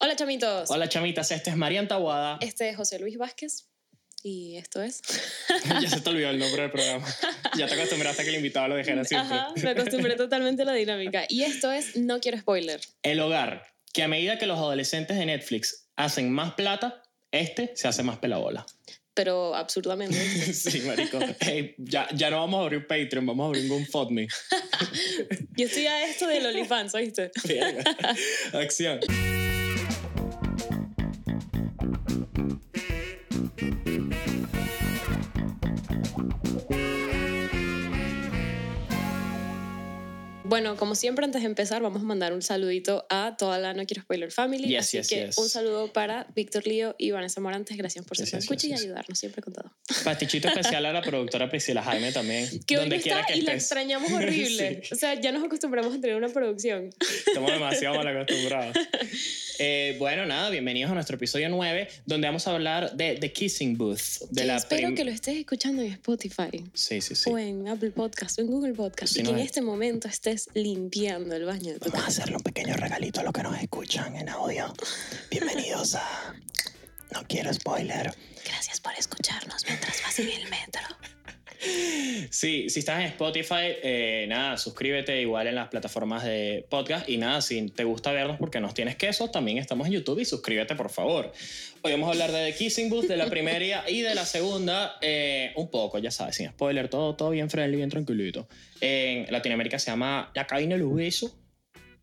Hola chamitos. Hola chamitas, este es Marian Tabuada. Este es José Luis Vázquez y esto es... ya se te olvidó el nombre del programa. Ya te acostumbraste a que el invitado lo dijera siempre. Ajá, me acostumbré totalmente a la dinámica. Y esto es No Quiero Spoiler. El hogar, que a medida que los adolescentes de Netflix hacen más plata, este se hace más pelabola. Pero absurdamente. sí, marico. Hey, ya, ya no vamos a abrir Patreon, vamos a abrir un GoFundMe. Yo estoy a esto del OnlyFans, ¿oíste? Bien. Acción. Thank you. Bueno, como siempre, antes de empezar, vamos a mandar un saludito a toda la No Quiero Spoiler Family. Yes, Así yes, que yes. un saludo para Víctor Lío y Vanessa Morantes. Gracias por yes, escucha y ayudarnos siempre con todo. Pastichito especial a la productora Priscila Jaime también. Que hoy no donde quiera está que y la extrañamos horrible. Sí. O sea, ya nos acostumbramos a tener una producción. Estamos demasiado mal acostumbrados. Eh, bueno, nada, bienvenidos a nuestro episodio 9, donde vamos a hablar de The Kissing Booth. De la espero que lo estés escuchando en Spotify. Sí, sí, sí. O en Apple Podcast o en Google Podcast. Y que en es- este momento estés limpiando el baño de tu Vamos a hacerle un pequeño regalito a los que nos escuchan en audio. Bienvenidos a No Quiero Spoiler. Gracias por escucharnos mientras vas en el metro. Sí, si estás en Spotify, eh, nada, suscríbete igual en las plataformas de podcast y nada, si te gusta vernos porque nos tienes queso, también estamos en YouTube y suscríbete por favor. Hoy vamos a hablar de The Kissing Booth, de la primera y de la segunda, eh, un poco, ya sabes, sin spoiler, todo, todo bien friendly, bien tranquilito. En Latinoamérica se llama La cabina de los besos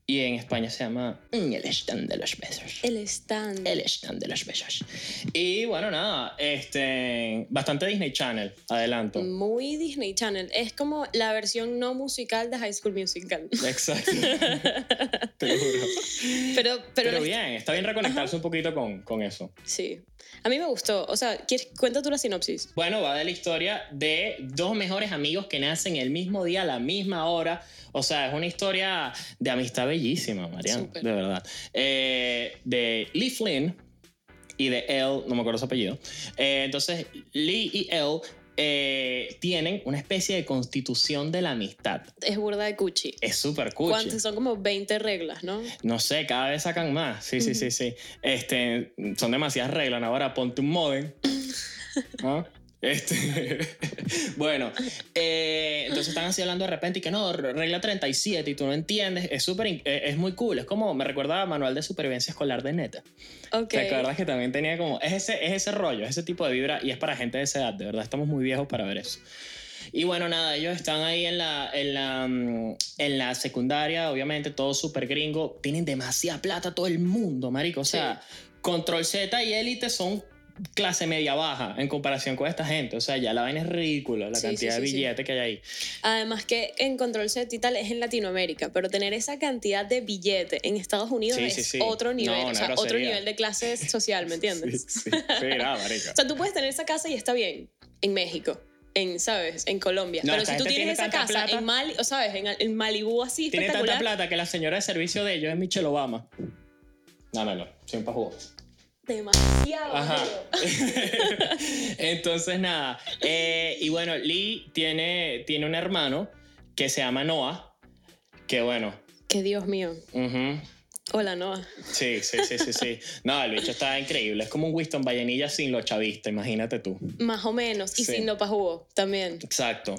y en España se llama El stand de los besos. El stand. El stand de los besos. Y bueno, nada, este, bastante Disney Channel, adelanto. Muy Disney Channel. Es como la versión no musical de High School Musical. Exacto. Te lo juro. Pero, pero, Pero, bien, está bien reconectarse un poquito con, con eso. Sí. A mí me gustó. O sea, ¿quieres, cuenta tú la sinopsis. Bueno, va de la historia de dos mejores amigos que nacen el mismo día, a la misma hora. O sea, es una historia de amistad bellísima, Mariana. De verdad. Eh, de Lee Flynn y de Elle, no me acuerdo su apellido. Eh, entonces, Lee y Elle eh, tienen una especie de constitución de la amistad. Es burda de cuchi. Es súper cool. ¿Cuántas? Son como 20 reglas, ¿no? No sé, cada vez sacan más. Sí, sí, sí, sí. Este, son demasiadas reglas. Ahora ponte un modem. ¿Ah? Este, bueno, eh, entonces están así hablando de repente y que no, regla 37 y tú no entiendes. Es súper, eh, es muy cool. Es como, me recuerda a Manual de Supervivencia Escolar de Neta. Ok. ¿Te acuerdas que también tenía como, es ese, es ese rollo, es ese tipo de vibra y es para gente de esa edad, de verdad, estamos muy viejos para ver eso. Y bueno, nada, ellos están ahí en la, en la, mm, en la secundaria, obviamente, todo súper gringo, tienen demasiada plata todo el mundo, marico, o sea, Control Z y Élite son clase media baja en comparación con esta gente, o sea, ya la vaina es ridícula, la Sí, cantidad sí, de sí, sí. billete que hay ahí. Además que en Control Z y tal es en Latinoamérica, pero tener esa cantidad de billete en Estados Unidos es otro No, nivel, una o sea, otro nivel de clase social, ¿me entiendes? Sí, sí, sí, nada. O sea, tú puedes tener esa casa y está bien en México, en, ¿sabes? En Colombia. No, pero si tú tienes tiene esa casa plata. en Mali, o sabes, en, en Malibú así Tiene tanta plata que la señora de servicio de ellos es Michelle Obama. Dámelo, siempre jugó. Demasiado. Ajá. Entonces, nada. eh, y bueno, Lee tiene, tiene un hermano que se llama Noah. Que bueno. Que Dios mío. Hola, Noah. Sí, sí, sí, sí, sí. No, el bicho está increíble. Es como un Winston Vallenilla sin lo chavista, imagínate tú. Más o menos. Y Sí. sin Nopa Jugo también. Exacto.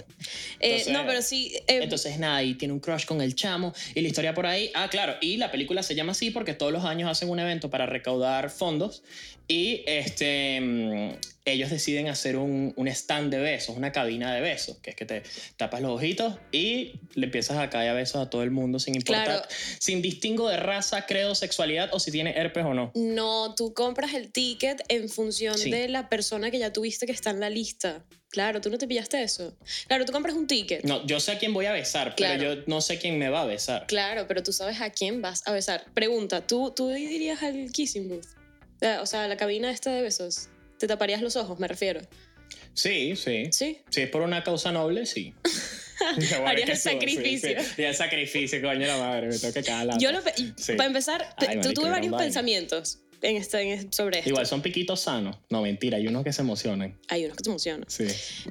Eh, no, pero sí. eh, Entonces, nada, y tiene un crush con el chamo y la historia por ahí. Ah, claro, y la película se llama así porque todos los años hacen un evento para recaudar fondos y este, mm, ellos deciden hacer un, un stand de besos, una cabina de besos, que es que te tapas los ojitos y le empiezas a caer a besos a todo el mundo sin importar, Claro. sin distingo de raza, credo, sexualidad o si tiene herpes o no. No, tú compras el ticket en función Sí. de la persona que ya tuviste que está en la lista. Claro, tú no te pillaste eso. Claro, tú compras un ticket. No, yo sé a quién voy a besar, Claro. pero yo no sé quién me va a besar. Claro, pero tú sabes a quién vas a besar. Pregunta, ¿tú, tú dirías al kissing booth? Eh, O sea, la cabina esta de besos. ¿Te taparías los ojos, me refiero? Sí, sí. ¿Sí? Si es por una causa noble, sí. Harías el sí, sacrificio. Sí, el sacrificio, coño la madre, me tengo que cagar la- Yo lo... Sí. Para empezar, Ay, tú tuve varios pensamientos en este, en- sobre esto. Igual son piquitos sanos. No, mentira, hay unos que se emocionan. Hay unos que te emocionan. Sí.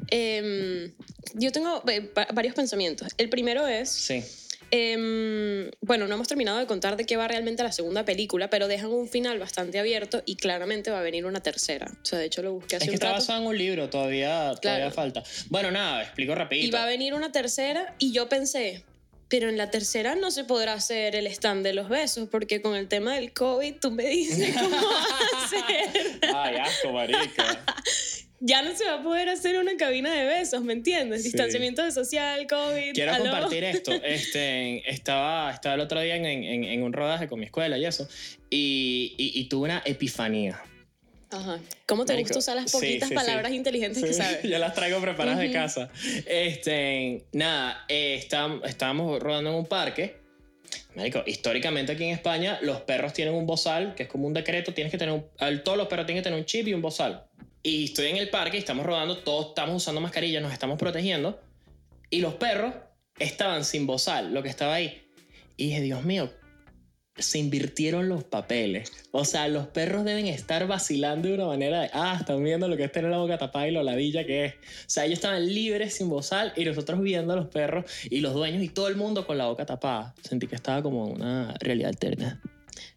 Em, yo tengo eh, va- varios pensamientos. El primero es, Sí. Em, bueno, no hemos terminado de contar de qué va realmente la segunda película, pero dejan un final bastante abierto y claramente va a venir una tercera. O sea, de hecho lo busqué hace Es que un está rato. basado en un libro, todavía, todavía Claro. falta. Bueno, nada, explico rapidito. Y va a venir una tercera y yo pensé, pero en la tercera no se podrá hacer el stand de los besos porque con el tema del COVID tú me dices cómo hacer. Ay, asco, marica. Ya no se va a poder hacer una cabina de besos, ¿me entiendes? Sí. Distanciamiento social, COVID. Quiero aló. compartir esto. Este, estaba, estaba el otro día en, en- en un rodaje con mi escuela y eso, y, y- y tuve una epifanía. Ajá. ¿Cómo te Marico, gusta usar las sí, poquitas sí, sí. palabras inteligentes que Sí, sabes? Ya las traigo preparadas de Ujú. casa. Este, nada, eh, estábamos, estábamos rodando en un parque. Marico, históricamente aquí en España los perros tienen un bozal, que es como un decreto, tienes que tener un, al- todos los perros tienen que tener un chip y un bozal. Y estoy en el parque y estamos rodando, todos estamos usando mascarillas, nos estamos protegiendo. Y los perros estaban sin bozal, lo que estaba ahí. Y dije, Dios mío, se invirtieron los papeles. O sea, los perros deben estar vacilando de una manera de, ah, están viendo lo que es tener la boca tapada y lo ladilla que es. O sea, ellos estaban libres sin bozal y nosotros viendo a los perros y los dueños y todo el mundo con la boca tapada. Sentí que estaba como una realidad alterna.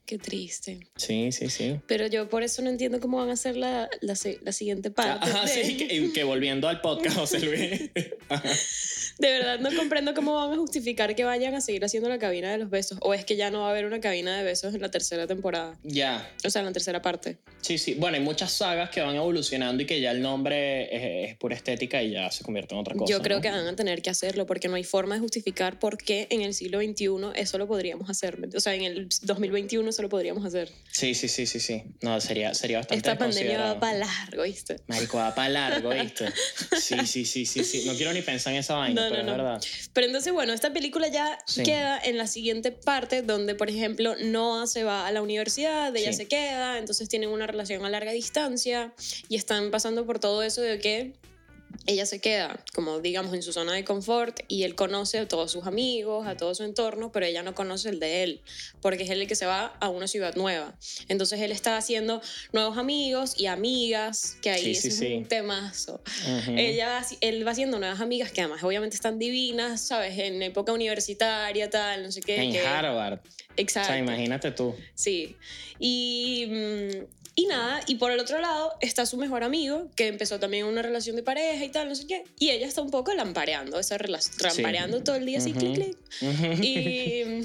Qué triste. Sí, sí, sí. Pero yo por eso no entiendo cómo van a hacer la, la, la siguiente parte. Ajá, de, sí, que, volviendo al podcast, José Luis. Ajá. de verdad no comprendo cómo van a justificar que vayan a seguir haciendo la cabina de los besos. O es que ya no va a haber una cabina de besos en la tercera temporada. ya, O sea, en la tercera parte. sí, sí. Bueno, hay muchas sagas que van evolucionando y que ya el nombre es, es pura estética y ya se convierte en otra cosa. Yo creo ¿no? que van a tener que hacerlo porque no hay forma de justificar por qué en el siglo XXI eso lo podríamos hacer. O sea, en el 2021 eso lo podríamos hacer. Sí, sí, sí, sí, sí. No, sería, sería bastante Esta pandemia va para largo, ¿viste? Marico, va para largo, ¿viste? Sí, sí, sí, sí, sí. No quiero ni pensar en esa vaina, No, pero no, es no. verdad. Pero entonces, bueno, esta película ya Sí. queda en la siguiente parte donde, por ejemplo, Noah se va a la universidad, ella Sí. se queda, entonces tienen una relación a larga distancia y están pasando por todo eso de que ella se queda, como digamos, en su zona de confort y él conoce a todos sus amigos, a todo su entorno, pero ella no conoce el de él, porque es él el que se va a una ciudad nueva. Entonces él está haciendo nuevos amigos y amigas, que ahí Sí, ese sí, es sí. un temazo. Ujú. Ella, él va haciendo nuevas amigas que además obviamente están divinas, ¿sabes? En época universitaria, tal, no sé qué. en que- Harvard. Exacto. O sea, imagínate tú. Sí. Y, mm, y nada, y por el otro lado está su mejor amigo, que empezó también una relación de pareja y tal, no sé qué. Y ella está un poco lampareando esa relación, lampareando todo el día así, clic, clic. Y,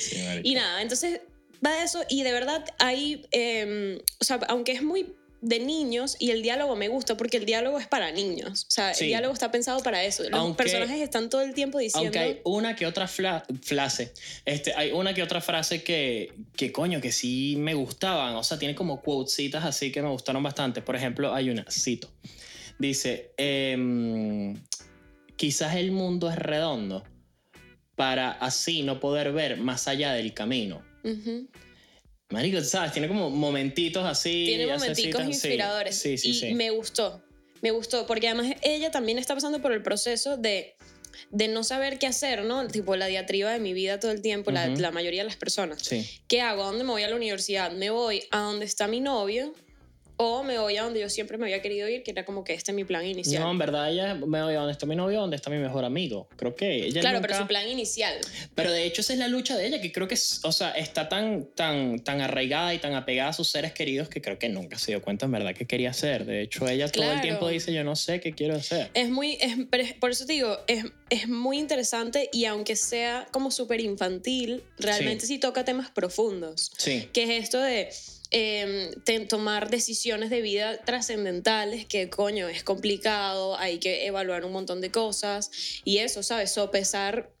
Sí, y nada, entonces va de eso y de verdad ahí, eh, o sea, aunque es muy de niños y el diálogo me gusta porque el diálogo es para niños, o sea, Sí. el diálogo está pensado para eso. Los Aunque- personajes están todo el tiempo diciendo... Aunque hay una que otra frase, este, hay una que otra frase que, que coño, que sí me gustaban, o sea, tiene como quotesitas así que me gustaron bastante. Por ejemplo, hay una, cito, dice, em, quizás el mundo es redondo para así no poder ver más allá del camino. Ujú. Marico, ¿sabes? Tiene como momentitos así. Tiene momenticos inspiradores. Sí, sí, y sí. me gustó. Me gustó, porque además ella también está pasando por el proceso de, de no saber qué hacer, ¿no? Tipo la diatriba de mi vida todo el tiempo, la, la mayoría de las personas. Sí. ¿Qué hago? ¿A dónde me voy a la universidad? ¿Me voy a donde está mi novio? ¿O me voy a donde yo siempre me había querido ir, que era como que este es mi plan inicial? No, en verdad ella me voy a donde está mi novio, donde está mi mejor amigo. Creo que ella claro, nunca- pero su plan inicial. Pero de hecho esa es la lucha de ella, que creo que, o sea, está tan, tan, tan arraigada y tan apegada a sus seres queridos que creo que nunca se dio cuenta en verdad qué quería hacer. De hecho, ella todo el tiempo dice, yo no sé qué quiero hacer. Es muy, es- por eso te digo, es, es muy interesante y aunque sea como súper infantil, realmente sí. toca temas profundos. Sí, Que es esto de eh, tomar decisiones de vida trascendentales, que coño, es complicado, hay que evaluar un montón de cosas y eso, ¿sabes? Sopesar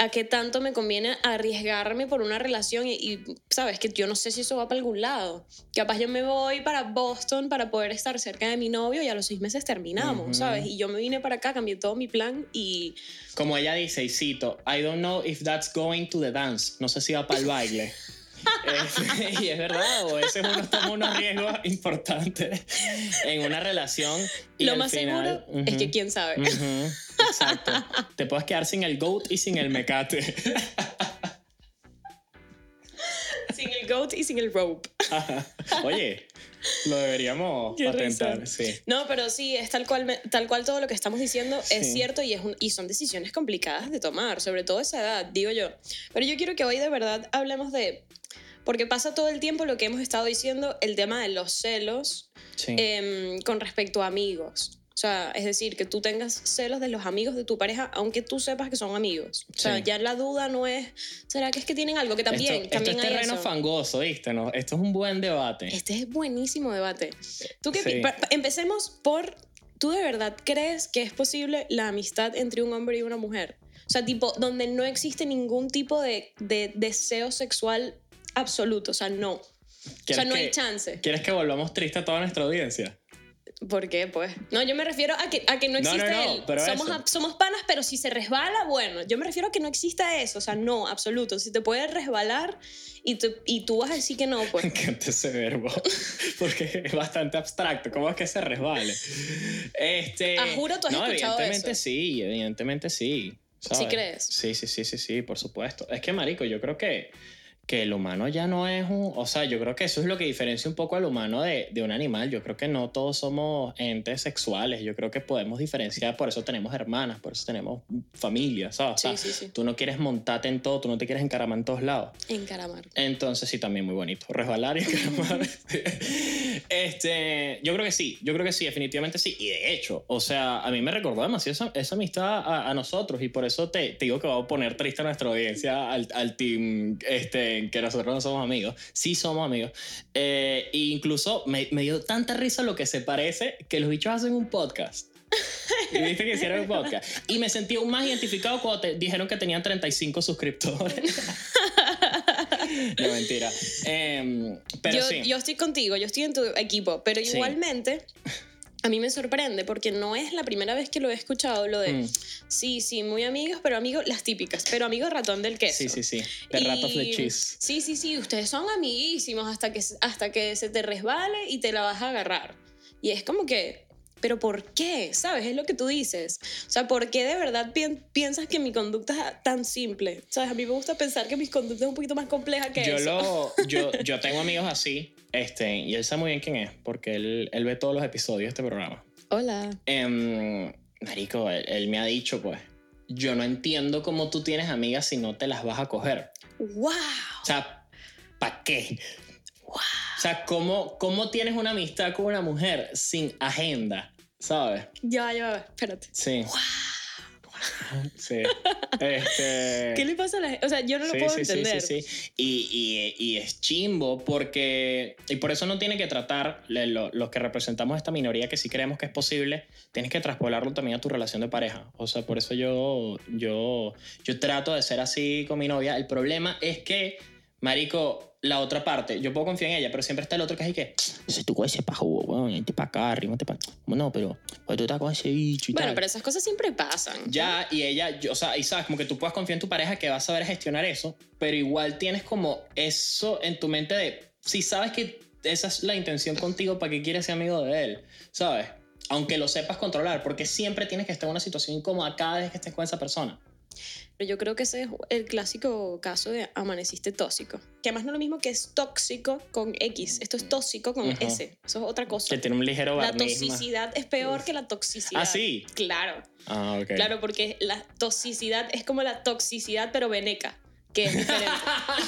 a qué tanto me conviene arriesgarme por una relación y, y, sabes que yo no sé si eso va para algún lado. Capaz yo me voy para Boston para poder estar cerca de mi novio y a los seis meses terminamos, Ujú. ¿sabes? Y yo me vine para acá, cambié todo mi plan y como ella dice, y cito, I don't know if that's going to the dance. No sé si va para el baile. Es- y es verdad, o ese es uno toma unos riesgos importantes en una relación. Y lo al más final- seguro es que quién sabe. Exacto. Te puedes quedar sin el goat y sin el mecate. sin el goat y sin el rope. Oye, Lo deberíamos Qué patentar, risa. sí. No, pero sí, es tal cual, tal cual todo lo que estamos diciendo es cierto y, es un- y son decisiones complicadas de tomar, sobre todo a esa edad, digo yo. Pero yo quiero que hoy de verdad hablemos de, porque pasa todo el tiempo lo que hemos estado diciendo, el tema de los celos sí. em, con respecto a amigos. O sea, es decir, que tú tengas celos de los amigos de tu pareja, aunque tú sepas que son amigos. O sea, Sí. ya la duda no es, ¿será que es que tienen algo? Que también, esto, esto también es hay terreno eso. fangoso, ¿viste? No, esto es un buen debate. Este es buenísimo debate. ¿Tú qué Sí. empecemos por, ¿tú de verdad crees que es posible la amistad entre un hombre y una mujer? O sea, tipo, donde no existe ningún tipo de, de deseo sexual absoluto, o sea, no. O ¿Quieres sea, no hay que- chance. ¿Quieres que volvamos triste a toda nuestra audiencia? ¿Por qué? Pues. No, yo me refiero a que, a que no No, no, existe no, el. pero somos, a- somos panas, pero si se resbala, bueno. Yo me refiero a que no exista eso. O sea, no, absoluto. Si te puede resbalar y, tú- y tú vas a decir que no, pues. Me encanta ese verbo, porque es bastante abstracto. ¿Cómo es que se resbale? Este, Ah, juro, tú has no, escuchado evidentemente eso. sí, evidentemente sí. ¿sabes? ¿Sí crees? Sí, sí, sí, sí, sí, por supuesto. Es que, marico, yo creo que, que el humano ya no es un... O sea, yo creo que eso es lo que diferencia un poco al humano de, de un animal. Yo creo que no todos somos entes sexuales. Yo creo que podemos diferenciar, por eso tenemos hermanas, por eso tenemos familia, ¿sabes? Sí, O sea, sí, sí. Tú no quieres montarte en todo, tú no te quieres encaramar en todos lados. Encaramar. Entonces sí, también muy bonito. Resbalar y encaramar. este, yo creo que sí, yo creo que sí, definitivamente sí. Y de hecho, o sea, a mí me recordó demasiado esa, esa amistad a, a nosotros y por eso te, te digo que va a poner triste a nuestra audiencia, al, al team, este, que nosotros no somos amigos. Sí somos amigos. Eh, e incluso me, me dio tanta risa lo que se parece que los bichos hacen un podcast. Y viste que hicieron un podcast. Y me sentí aún más identificado cuando te dijeron que tenían 35 suscriptores. no, mentira. Em, pero yo, sí. yo estoy contigo, yo estoy en tu equipo, pero Sí. igualmente a mí me sorprende porque no es la primera vez que lo he escuchado, lo de, Mm. sí, sí, muy amigos, pero amigos, las típicas, pero amigos ratón del queso. Sí, sí, sí. The Rat of the Y- Cheese. Sí, sí, sí, ustedes son amiguísimos hasta que, hasta que se te resbale y te la vas a agarrar. Y es como que, pero ¿por qué? ¿Sabes? Es lo que tú dices. O sea, ¿por qué de verdad pi- piensas que mi conducta es tan simple? ¿Sabes? A mí me gusta pensar que mi conducta es un poquito más compleja que Yo, eso. lo, yo, yo tengo amigos así, este, y él sabe muy bien quién es, porque él, él ve todos los episodios de este programa. Hola. Em, marico, él, él me ha dicho, pues, yo no entiendo cómo tú tienes amigas si no te las vas a coger. ¡Wow! O sea, ¿para qué? O sea, ¿cómo, ¿cómo tienes una amistad con una mujer sin agenda? ¿Sabes? Ya, ya, espérate. Sí. Sí. Este... ¿Qué le pasa a la gente? O sea, yo no lo Sí, puedo sí, sí, entender. Sí, sí, Y, y, y es chimbo porque... Y por eso no tiene que tratar, lo- los que representamos esta minoría que sí creemos que es posible, tienes que traspolarlo también a tu relación de pareja. O sea, por eso yo, yo, yo trato de ser así con mi novia. El problema es que, marico, la otra parte, yo puedo confiar en ella, pero siempre está el otro que es que... Si tú con ese pajo, weón, vente para acá, arrímate para... No, pero pues, tú estás con ese bicho y Bueno, tal. pero esas cosas siempre pasan. Ya, y ella, yo- o sea, y sabes, como que tú puedas confiar en tu pareja que va a saber gestionar eso, pero igual tienes como eso en tu mente de, si sabes que esa es la intención contigo, ¿para qué quieres ser amigo de él? ¿Sabes? Aunque lo sepas controlar, porque siempre tienes que estar en una situación incómoda cada vez que estés con esa persona. Pero yo creo que ese es el clásico caso de amaneciste tóxico. Que además no es lo mismo que es tóxico con X. Esto es tóxico con. S. Eso es otra cosa. Que tiene un ligero La barniz más. toxicidad es peor que la toxicidad. Ah, sí. Claro, Ah, ok. claro, porque la toxicidad es como la toxicidad, pero veneca, que es diferente.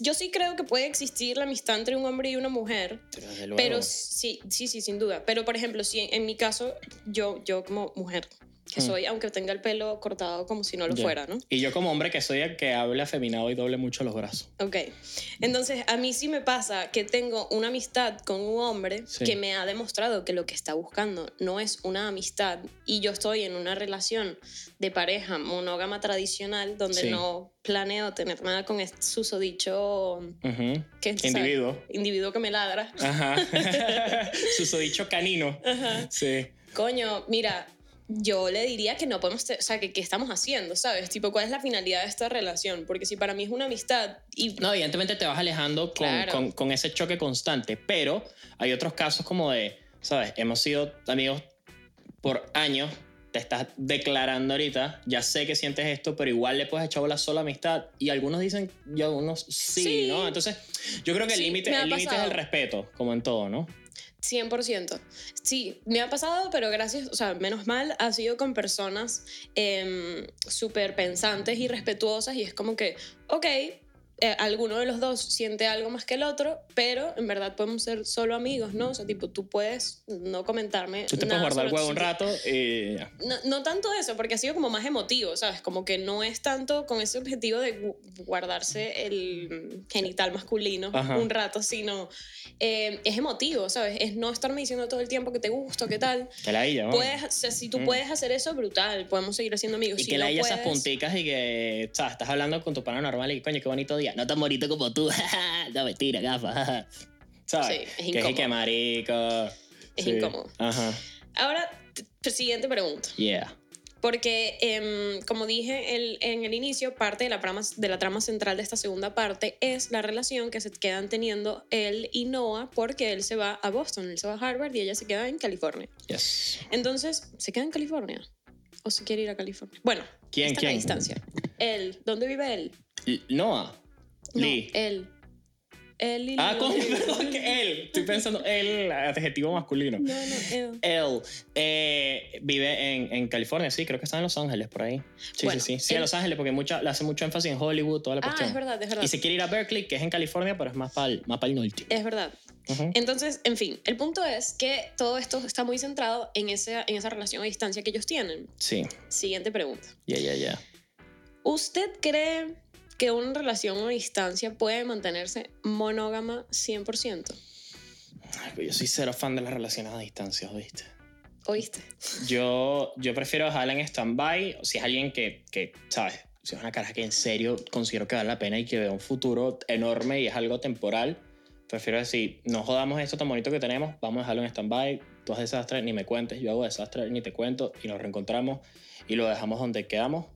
Yo sí creo que puede existir la amistad entre un hombre y una mujer, Pero, pero sí, sí, sí, sin duda. Pero, por ejemplo, si en, en mi caso, yo, yo como mujer, que Hmm. soy, aunque tenga el pelo cortado como si no lo Ya. fuera, ¿no? Y yo como hombre que soy el que hable afeminado y doble mucho los brazos. Ok. Entonces, a mí sí me pasa que tengo una amistad con un hombre Sí. que me ha demostrado que lo que está buscando no es una amistad y yo estoy en una relación de pareja monógama tradicional donde Sí. no planeo tener nada con este susodicho Ujú. que Individuo. individuo que me ladra. Ajá. Susodicho canino. Sí. Coño, mira, yo le diría que no podemos, o sea, que qué estamos haciendo, ¿sabes? Tipo, ¿cuál es la finalidad de esta relación? Porque si para mí es una amistad y No, evidentemente te vas alejando con, Claro. con- con ese choque constante, pero hay otros casos como de, ¿sabes? Hemos sido amigos por años, te estás declarando ahorita, ya sé que sientes esto, pero igual le puedes echar bola sola amistad y algunos dicen, y algunos sí, Sí. ¿no? Entonces, yo creo que el Sí, límite es el respeto, como en todo, ¿no? 100%. Sí, me ha pasado, pero gracias, o sea, menos mal, ha sido con personas eh, súper pensantes y respetuosas y es como que, ok, eh, alguno de los dos siente algo más que el otro, pero en verdad podemos ser solo amigos, ¿no? O sea, tipo, tú puedes no comentarme. Tú te puedes nada guardar el huevo un rato y ya. No, no tanto eso, porque ha sido como más emotivo, ¿sabes? Como que no es tanto con ese objetivo de gu- guardarse el genital masculino Ajá. un rato, sino eh, es emotivo, ¿sabes? Es no estarme diciendo todo el tiempo que te gusto, qué tal. Que la illa, ¿no? Puedes, o sea, si tú Mm. puedes hacer eso, brutal, podemos seguir siendo amigos. Y Si que no la esas puedes- punticas y que, ¿sabes? Estás hablando con tu pana normal y coño, qué bonito día. No tan bonito como tú. no, mentira, gafa. ¿Sabes? Sí, es que incómodo. que marico. Es Sí. incómodo. Ajá. Ahora, siguiente pregunta. Yeah. Porque, em, como dije el- en el inicio, parte de la, trama, de la trama central de esta segunda parte es la relación que se quedan teniendo él y Noah porque él se va a Boston, él se va a Harvard y ella se queda en California. Yes. Entonces, ¿se queda en California? ¿O se quiere ir a California? Bueno, ¿Quién, está a quién? distancia. Él, ¿dónde vive él? L- Noah. No, Lee. él. Él y Ah, Lee, coño, ¿dónde vive? perdón, que él. Estoy pensando él, adjetivo masculino. No, no, él. Él eh, vive en, en California, sí, creo que está en Los Ángeles, por ahí. Sí, Bueno, sí, sí. Sí, él- a Los Ángeles, porque mucha, le hace mucho énfasis en Hollywood, toda la Ah, cuestión. es verdad, es verdad. Y se quiere ir a Berkeley, que es en California, pero es más para el, más pa'l norte. Es verdad. Entonces, en fin, el punto es que todo esto está muy centrado en esa, en esa relación a distancia que ellos tienen. Sí, Siguiente pregunta. ya, ya, ya. ¿Usted cree que una relación a distancia puede mantenerse monógama 100%? Ay, pero Yo soy cero fan de las relaciones a distancia, ¿viste? ¿Oíste? Yo, yo prefiero dejarla en stand-by, si es alguien que, que, ¿sabes? Si es una cara que en serio considero que vale la pena y que veo un futuro enorme y es algo temporal, prefiero decir, no jodamos esto tan bonito que tenemos, vamos a dejarlo en stand-by, tú haces desastre, ni me cuentes, yo hago desastre, ni te cuento, y nos reencontramos y lo dejamos donde quedamos,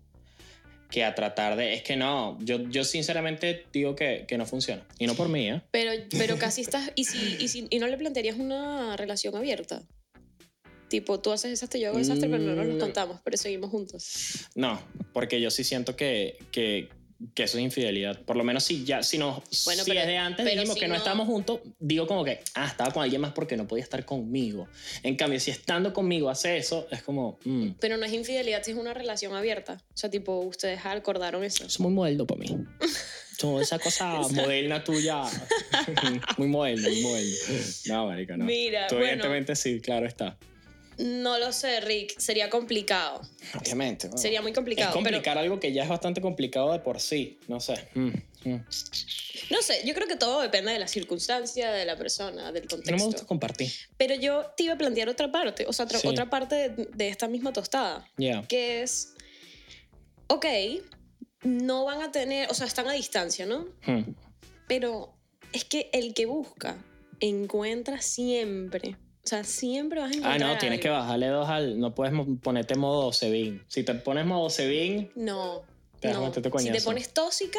que a tratar de... Es que no, yo, yo sinceramente digo que, que no funciona. Y no por mí, ¿eh? Pero, pero casi estás... ¿y, si, y, si- ¿Y no le plantearías una relación abierta? Tipo, tú haces desastre, yo hago desastre, pero no nos Mm. contamos, pero seguimos juntos. No, porque yo sí siento que, que, que eso es infidelidad. Por lo menos si ya, si no, Bueno, si pero- desde antes dijimos si que no, no- estábamos juntos, digo como que, ah, estaba con alguien más porque no podía estar conmigo. En cambio, si estando conmigo hace eso, es como, mm, Pero no es infidelidad si es una relación abierta. O sea, tipo, ustedes acordaron eso. es muy moderno para mí. Como esa cosa moderna tuya. muy moderno, muy moderno. No, marica, no. Mira, Tú, bueno. evidentemente sí, claro está. No lo sé, Rick. Sería complicado. Obviamente. bueno. Sería muy Es complicado. pero- complicar algo que ya es bastante complicado de por sí. No sé. Mm, mm. No sé, yo creo que todo depende de la circunstancia, de la persona, del No contexto. me gusta compartir. Pero yo te iba a plantear otra parte, o sea, otra, Sí. otra parte de, de esta misma tostada, Ya. que es, ok, no van a tener, o sea, están a distancia, ¿no? Hmm. Pero es que el que busca encuentra siempre. O sea, siempre vas a Ah, encontrar. no, tienes que bajarle dos al. No puedes ponerte modo Sebin. Si te pones modo Sebin, No. Te vas a Si te pones tóxica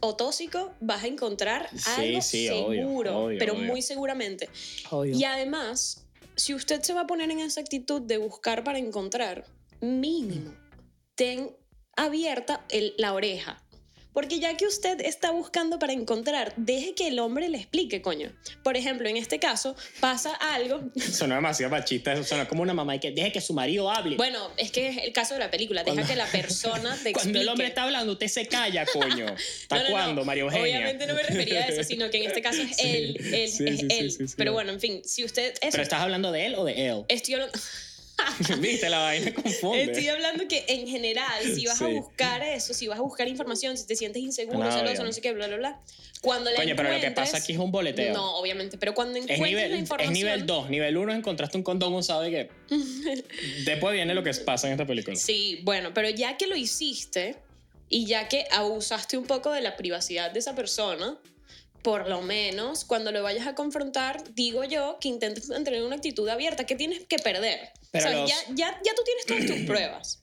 o tóxico, vas a encontrar Sí, algo sí, seguro, obvio, obvio, pero obvio. muy seguramente. obvio. Y además, si usted se va a poner en esa actitud de buscar para encontrar, mínimo, ten abierta el- la oreja. Porque ya que usted está buscando para encontrar, deje que el hombre le explique, coño. Por ejemplo, en este caso, pasa algo. Sonó demasiado machista. Eso sonó como una mamá y que deje que su marido hable. Bueno, es que es el caso de la película. Deja Cuando- que la persona te explique. Cuando el hombre está hablando, usted se calla, coño. ¿Hasta No, no, no. cuándo, María Eugenia? Obviamente no me refería a eso, sino que en este caso es Sí, él. él, sí, es sí, él. Pero bueno, en fin, si usted. Eso, ¿Pero estás hablando de él o de él? estoy hablando. Viste, la vaina confunde. Estoy hablando que en general, si vas a Sí. buscar eso, si vas a buscar información, si te sientes inseguro, No, celoso, no sé qué, bla, bla, bla. Cuando la Coño, pero lo que pasa aquí es un boleteo. No, obviamente, pero cuando Es encuentres nivel, la es información. nivel 2. Nivel 1 encontraste un condón usado y que. Después viene lo que pasa en esta película. Sí, bueno, pero ya que lo hiciste y ya que abusaste un poco de la privacidad de esa persona, por lo menos cuando lo vayas a confrontar, digo yo que intentes tener una actitud abierta. ¿Qué tienes que perder? Pero o sea, los- ya, ya, ya tú tienes todas tus pruebas.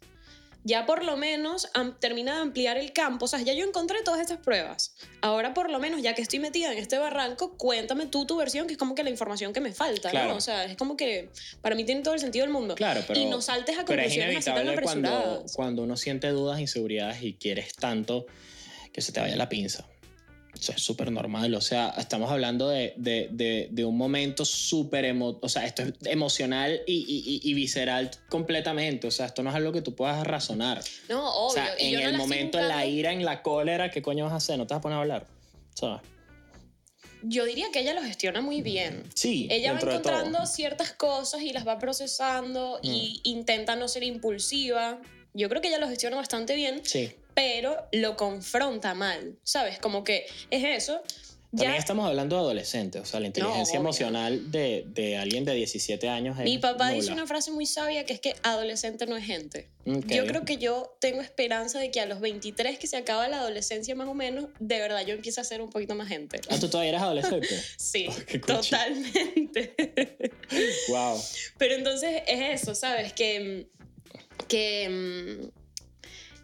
Ya por lo menos am- termina de ampliar el campo. O sea, ya yo encontré todas estas pruebas. Ahora por lo menos, ya que estoy metida en este barranco, cuéntame tú tu versión, que es como que la información que me falta, Claro. ¿no? O sea, es como que para mí tiene todo el sentido del mundo. Claro, pero. y no saltes a Pero es conclusiones así tan inevitable cuando, cuando uno siente dudas, inseguridades y quieres tanto que se te vaya la pinza. Eso es súper normal, o sea, estamos hablando de, de, de, de un momento súper, emo o sea, esto es emocional y, y, y, visceral completamente, o sea, esto no es algo que tú puedas razonar. No, obvio. O sea, y en yo no el estoy momento, en la ira, en la cólera, ¿qué coño vas a hacer? No te vas a poner a hablar, ¿sabes? Yo diría que ella lo gestiona muy bien. Sí, Ella va encontrando ciertas cosas y las va procesando y Mm. intenta no ser impulsiva. Yo creo que ella lo gestiona bastante bien, Sí. Pero lo confronta mal, ¿sabes? Como que es eso. También Ya estamos hablando de adolescentes, o sea, la inteligencia obvio. emocional de, de alguien de 17 años es mi papá dice nula. una frase muy sabia que es que adolescente no es gente. Ok. Yo creo que yo tengo esperanza de que a los 23 que se acaba la adolescencia más o menos, de verdad yo empiezo a ser un poquito más gente. Ah, tú todavía eres adolescente. Sí, Oh, totalmente. wow. Pero entonces es eso, ¿sabes? Que, que, mm,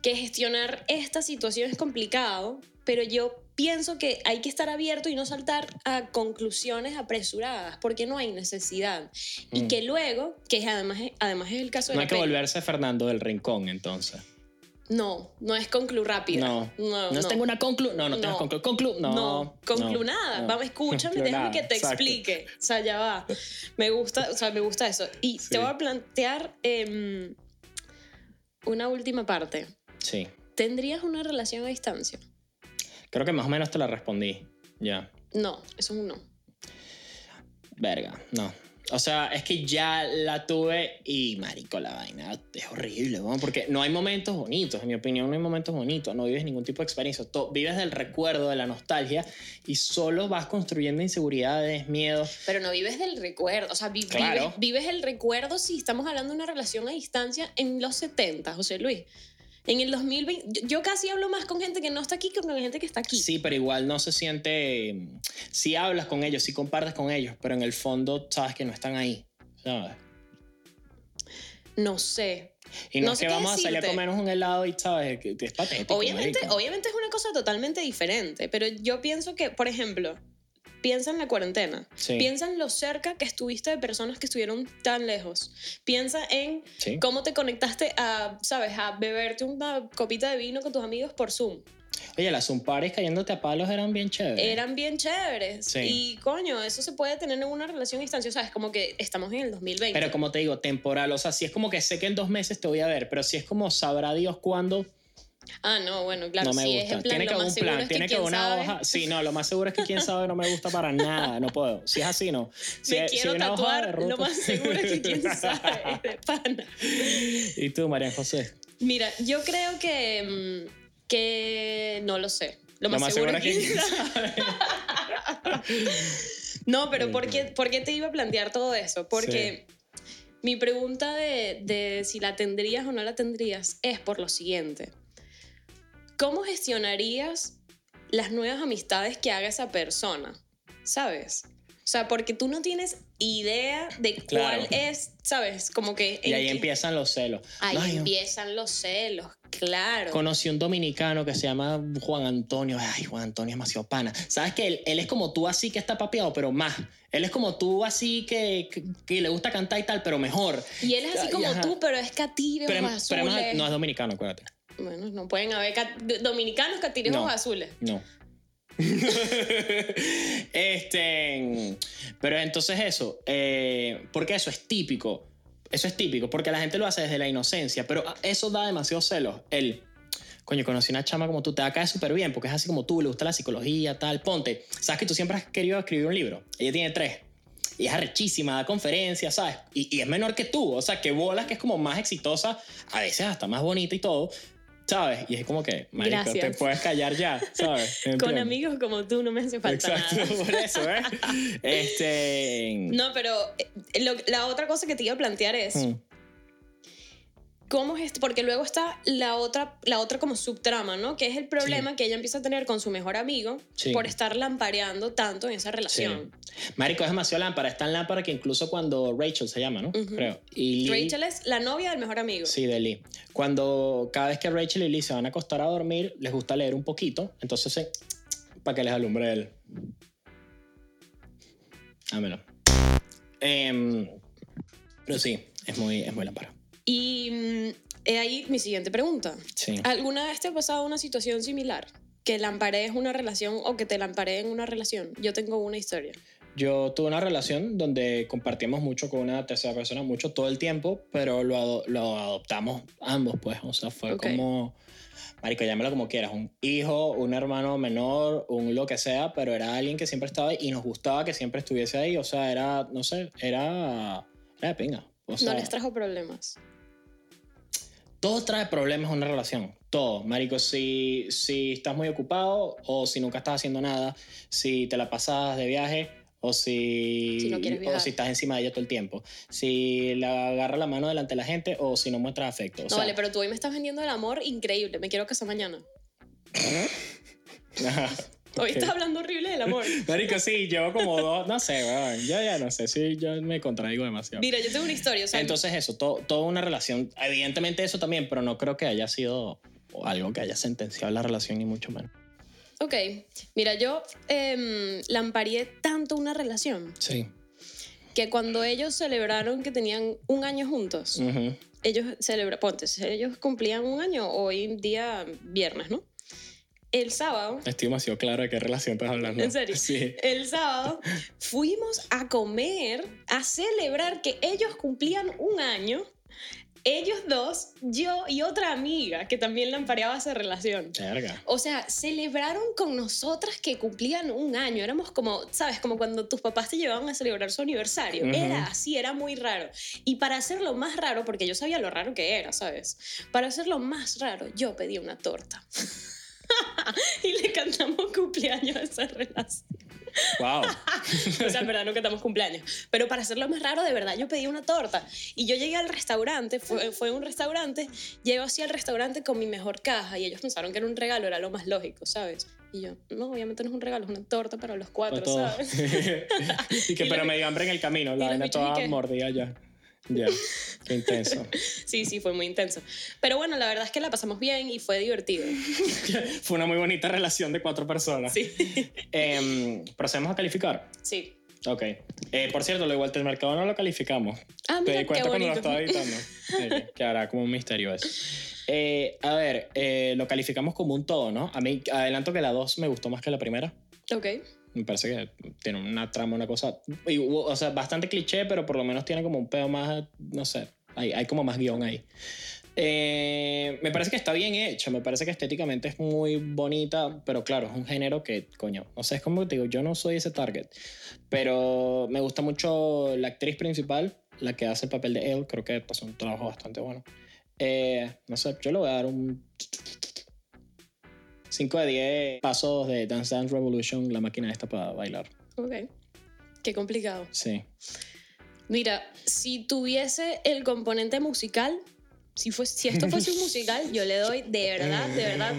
que gestionar esta situación es complicado, pero yo pienso que hay que estar abierto y no saltar a conclusiones apresuradas, porque no hay necesidad. Y Mm. que luego, que además, además es el caso de No hay que peli, volverse Fernando del Rincón, entonces. No, no es conclu rápida. No. no, No, tengo una conclu. No, no, tengas No. conclu. Conclu. No. No, conclu no, nada. no. Vamos, escúchame, Conclu déjame nada, que te exacto. explique. O sea, ya va. Me gusta, o sea, me gusta eso. Y Sí. te voy a plantear em, una última parte. Sí. ¿Tendrías una relación a distancia? Creo que más o menos te la respondí. Ya. No, eso es un no. Verga. No. O sea, es que ya la tuve y, marico, la vaina es horrible, ¿no? porque no hay momentos bonitos, en mi opinión no hay momentos bonitos, no vives ningún tipo de experiencia, To- vives del recuerdo, de la nostalgia y solo vas construyendo inseguridades, miedos. Pero no vives del recuerdo. O sea, vi- Claro. vives, vives el recuerdo si estamos hablando de una relación a distancia en los 70, José Luis. En el 2020, yo- yo casi hablo más con gente que no está aquí que con gente que está aquí. Sí, pero igual no se siente. Si hablas con ellos, si compartes con ellos, pero en el fondo sabes que no están ahí, ¿sabes? No sé. Y no, No es sé que vamos a salir a comernos un helado y, ¿sabes? Es patético. Obviamente, marico. obviamente es una cosa totalmente diferente, pero yo pienso que, por ejemplo, piensa en la cuarentena. Sí. Piensa en lo cerca que estuviste de personas que estuvieron tan lejos. Piensa en Sí. cómo te conectaste a, ¿sabes? A beberte una copita de vino con tus amigos por Zoom. Oye, las Zoom parties cayéndote a palos eran bien chéveres. Eran bien chéveres. Sí. Y coño, eso se puede tener en una relación a distancia. O sea, es como que estamos en el 2020. Pero como te digo, temporal. O sea, si es como que sé que en dos meses te voy a ver, pero si es como sabrá Dios cuándo, ah, no, bueno, claro, no me si gusta. es plan, tiene que lo haber más un plan, es que tiene que haber una sabe. hoja. Sí, no, lo más seguro es que quién sabe no me gusta para nada. No puedo. Si es así, no. Si Me si quiero de tatuar, lo más seguro es que quién sabe, de pana. ¿Y tú, María José? Mira, yo creo que, mm, que no lo sé. Lo más, seguro, es que quién sabe. No, pero ¿por qué, por qué te iba a plantear todo eso? Porque mi pregunta de, de si la tendrías o no la tendrías es por lo siguiente. ¿Cómo gestionarías las nuevas amistades que haga esa persona? ¿Sabes? O sea, porque tú no tienes idea de Claro. cuál es, ¿sabes? Como que... Y ahí qué- empiezan los celos. Ahí Ay, empiezan los celos, claro. Conocí un dominicano que se llama Juan Antonio. Ay, Juan Antonio es demasiado pana. ¿Sabes que él, él es como tú así que está papeado, pero más? Él es como tú así que, que, que le gusta cantar y tal, pero mejor. Y él es así como ajá. tú, pero es catiros Pero, pero no es dominicano, acuérdate. Bueno, no pueden haber cat- dominicanos catiros No. azules. No. este, pero entonces eso, eh, porque eso es típico, eso es típico, porque la gente lo hace desde la inocencia, pero eso da demasiado celos. El, coño, conocí una chama como tú, te va a caer súper bien, porque es así como tú, le gusta la psicología, tal, ponte. Sabes que tú siempre has querido escribir un libro, ella tiene tres. Y es arrechísima, da conferencias, ¿sabes? Y, y es menor que tú, o sea, que bolas que es como más exitosa, a veces hasta más bonita y todo, ¿sabes? Y es como que, marico, te puedes callar ya, ¿sabes? Con amigos como tú no me hace falta Exacto, nada. por eso, ¿eh? Este. No, pero eh, lo- la otra cosa que te iba a plantear es, mm, ¿cómo es esto? Porque luego está la otra, la otra como subtrama, ¿no? Que es el problema Sí. que ella empieza a tener con su mejor amigo Sí. por estar lampareando tanto en esa relación. Marico, es demasiado lámpara. Es tan lámpara que incluso cuando Rachel se llama, ¿no? Creo. Y Lee- Rachel es la novia del mejor amigo. Sí, de Lee. Cuando cada vez que Rachel y Lee se van a acostar a dormir, les gusta leer un poquito. Entonces, para que les alumbre él. Dámelo. Em, pero sí, es muy, es muy lámpara. Y mm, he ahí mi siguiente pregunta. Sí. ¿Alguna vez te ha pasado una situación similar? que lamparees una relación o que te lampareen una relación. Yo tengo una historia. Yo tuve una relación donde compartíamos mucho con una tercera persona, mucho todo el tiempo, pero lo, ado- lo adoptamos ambos, pues. O sea, fue Ok. como, marico, llámalo como quieras, un hijo, un hermano menor, un lo que sea, pero era alguien que siempre estaba ahí y nos gustaba que siempre estuviese ahí. O sea, era, no sé, era, era de pinga. O sea, no les trajo problemas. Todo trae problemas en una relación. Todo, marico. Si, si estás muy ocupado o si nunca estás haciendo nada, si te la pasas de viaje o si, Si no o si estás encima de ella todo el tiempo. Si le agarra la mano delante de la gente o si no muestras afecto. O No, sea, vale, pero tú hoy me estás vendiendo el amor increíble. Me quiero casar mañana. Hoy estás hablando horrible del amor. Marico, sí, llevo como dos, no sé, weón. Yo ya no sé, sí, yo me contradigo demasiado. Mira, yo tengo una historia. O sea, Entonces eso, todo, toda una relación, evidentemente eso también, pero no creo que haya sido algo que haya sentenciado la relación ni mucho menos. ok. Mira, yo eh, lampareé tanto una relación Sí. que cuando ellos celebraron que tenían un año juntos, Ujú. ellos celebraron, ponte, ellos cumplían un año hoy día viernes, ¿no? El sábado, Estoy demasiado claro de qué relación estás hablando. ¿En serio? Sí. el sábado fuimos a comer, a celebrar que ellos cumplían un año. Ellos dos, yo y otra amiga que también lampareaba esa relación. Verga. O sea, celebraron con nosotras que cumplían un año. Éramos como, ¿sabes? Como cuando tus papás te llevaban a celebrar su aniversario. Era así, era muy raro. Y para hacerlo más raro, porque yo sabía lo raro que era, ¿sabes? Para hacerlo más raro, yo pedí una torta. y le cantamos cumpleaños a esa relación. Wow. O sea, en verdad no cantamos cumpleaños. Pero para hacerlo más raro, de verdad, yo pedí una torta. Y yo llegué al restaurante, fue, fue un restaurante, llego así al restaurante con mi mejor caja y ellos pensaron que era un regalo, era lo más lógico, ¿sabes? Y yo, no, obviamente no es un regalo, es una torta para los cuatro. ¿sabes? y que Y pero los- me dio hambre en el camino, la vaina toda mordida ya. Ya. Qué intenso. Sí, sí, fue muy intenso. Pero bueno, la verdad es que la pasamos bien y fue divertido. Fue una muy bonita relación de cuatro personas. Sí, Em, procedemos a calificar. sí. Ok. Eh, por cierto, lo igual del mercado no lo calificamos. Ah, Te mira, di qué cuenta cuando lo estaba editando. Que hará como un misterio eso. Eh, a ver, eh, lo calificamos como un todo, ¿no? A mí, adelanto que la 2 me gustó más que la primera. Ok. Me parece que tiene una trama, una cosa. y, o sea, bastante cliché, pero por lo menos tiene como un pedo más. No sé. Hay, hay como más guion ahí. Eh, me parece que está bien hecho. Me parece que estéticamente es muy bonita. Pero claro, es un género que, coño. O sea, es como te digo, yo no soy ese target. Pero me gusta mucho la actriz principal, la que hace el papel de Elle. Creo que pasó un trabajo bastante bueno. Eh, no sé, yo le voy a dar un 5 de 10 pasos de Dance Dance Revolution, la máquina esta para bailar. Ok. Qué complicado. Sí. Mira, si tuviese el componente musical, si, fuese, si esto fuese un musical, yo le doy de verdad, de verdad,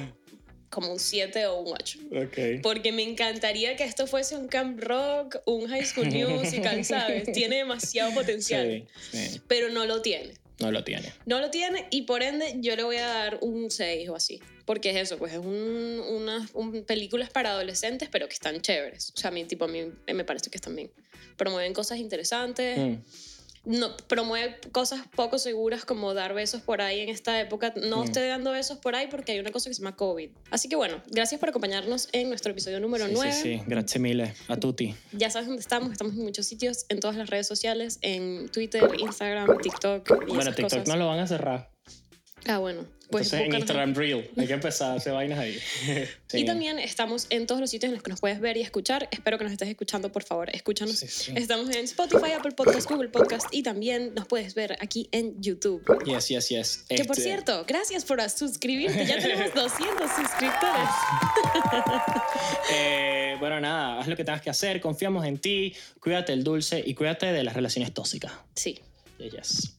como un 7 o un 8. Ok. Porque me encantaría que esto fuese un camp rock, un high school musical, ¿sabes? Tiene demasiado potencial, Sí, sí. pero no lo tiene. No lo tiene. No lo tiene y por ende yo le voy a dar un 6 o así. Porque es eso, pues es un, unas un- películas para adolescentes, pero que están chéveres. O sea, a mí, tipo, a mí me parece que están bien. Promueven cosas interesantes, Mm. No, promueve cosas poco seguras como dar besos por ahí en esta época. No Mm. esté dando besos por ahí porque hay una cosa que se llama COVID. Así que bueno, gracias por acompañarnos en nuestro episodio número Sí, 9. sí, sí. Grazie mille a tutti. Ya sabes dónde estamos, estamos en muchos sitios, en todas las redes sociales, en Twitter, Instagram, TikTok. Y Bueno, esas TikTok cosas. no lo van a cerrar. Ah, bueno. Pues Entonces en Instagram Reel. Hay que empezar a hacer vainas ahí. Sí. Y también estamos en todos los sitios en los que nos puedes ver y escuchar. Espero que nos estés escuchando, por favor, escúchanos. Sí, sí. Estamos en Spotify, Apple Podcast, Google Podcast y también nos puedes ver aquí en YouTube. Yes, yes, yes. Que por Este, cierto, gracias por suscribirte. Ya tenemos 200 suscriptores. eh, bueno, nada, haz lo que tengas que hacer. Confiamos en ti. Cuídate el dulce y cuídate de las relaciones tóxicas. Sí. Yes.